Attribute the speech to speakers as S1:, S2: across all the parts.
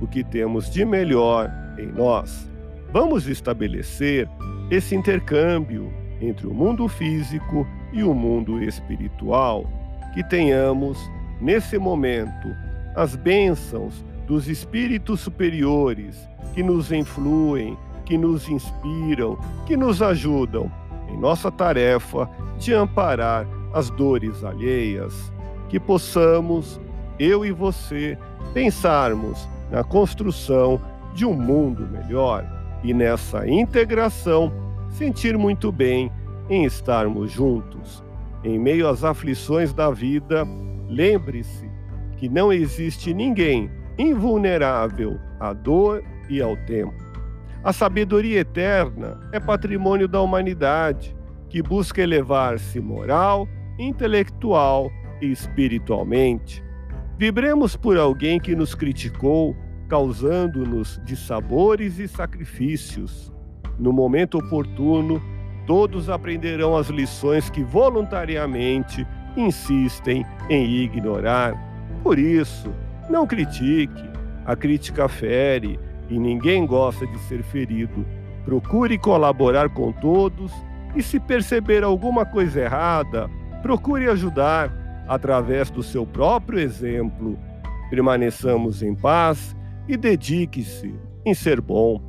S1: o que temos de melhor em nós. Vamos estabelecer esse intercâmbio entre o mundo físico e o mundo espiritual. Que tenhamos, nesse momento, as bênçãos dos espíritos superiores que nos influem, que nos inspiram, que nos ajudam em nossa tarefa de amparar as dores alheias. Que possamos, eu e você, pensarmos na construção de um mundo melhor e nessa integração sentir muito bem em estarmos juntos. Em meio às aflições da vida, lembre-se que não existe ninguém invulnerável à dor e ao tempo. A sabedoria eterna é patrimônio da humanidade, que busca elevar-se moral, intelectual e espiritualmente. Vibremos por alguém que nos criticou, causando-nos dissabores e sacrifícios. No momento oportuno, todos aprenderão as lições que voluntariamente insistem em ignorar. Por isso, não critique, a crítica fere e ninguém gosta de ser ferido. Procure colaborar com todos e, se perceber alguma coisa errada, procure ajudar através do seu próprio exemplo. Permaneçamos em paz e dedique-se em ser bom.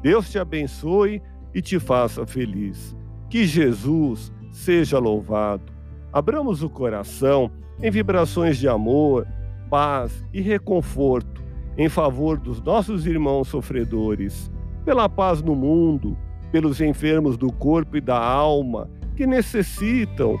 S1: Deus te abençoe e te faça feliz. Que Jesus seja louvado. Abramos o coração em vibrações de amor, paz e reconforto em favor dos nossos irmãos sofredores, pela paz no mundo, pelos enfermos do corpo e da alma que necessitam